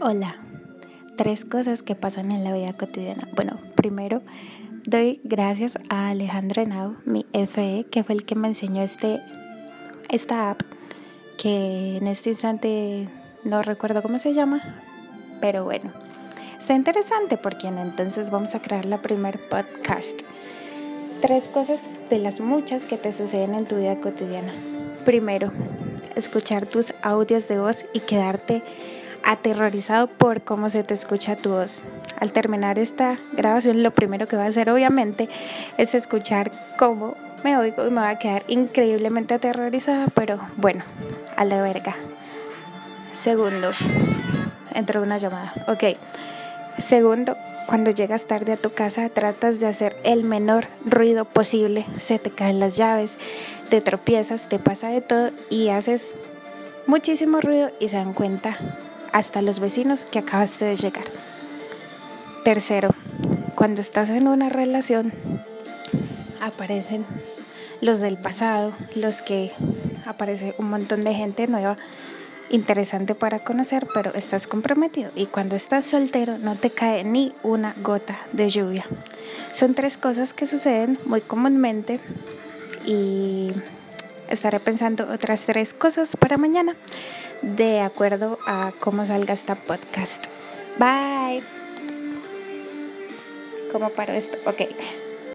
Hola, tres cosas que pasan en la vida cotidiana. Bueno, primero doy gracias a Alejandro Henao, mi FE, que fue el que me enseñó este, esta app, que en este instante no recuerdo cómo se llama, pero bueno, está interesante porque entonces vamos a crear la primer podcast. Tres cosas de las muchas que te suceden en tu vida cotidiana. Primero, escuchar tus audios de voz y quedarte aterrorizado por cómo se te escucha tu voz. Al terminar esta grabación, lo primero que voy a hacer obviamente es escuchar cómo me oigo y me va a quedar increíblemente aterrorizada, pero bueno, a la verga. Segundo, entró una llamada. Ok. Segundo, cuando llegas tarde a tu casa tratas de hacer el menor ruido posible, se te caen las llaves, te tropiezas, te pasa de todo y haces muchísimo ruido y se dan cuenta hasta los vecinos que acabaste de llegar. Tercero, cuando estás en una relación, aparecen los del pasado, los que aparece un montón de gente nueva, interesante para conocer, pero estás comprometido. Y cuando estás soltero no te cae ni una gota de lluvia. Son tres cosas que suceden muy comúnmente y estaré pensando otras tres cosas para mañana de acuerdo a cómo salga esta podcast. Bye. ¿Cómo paro esto? Ok.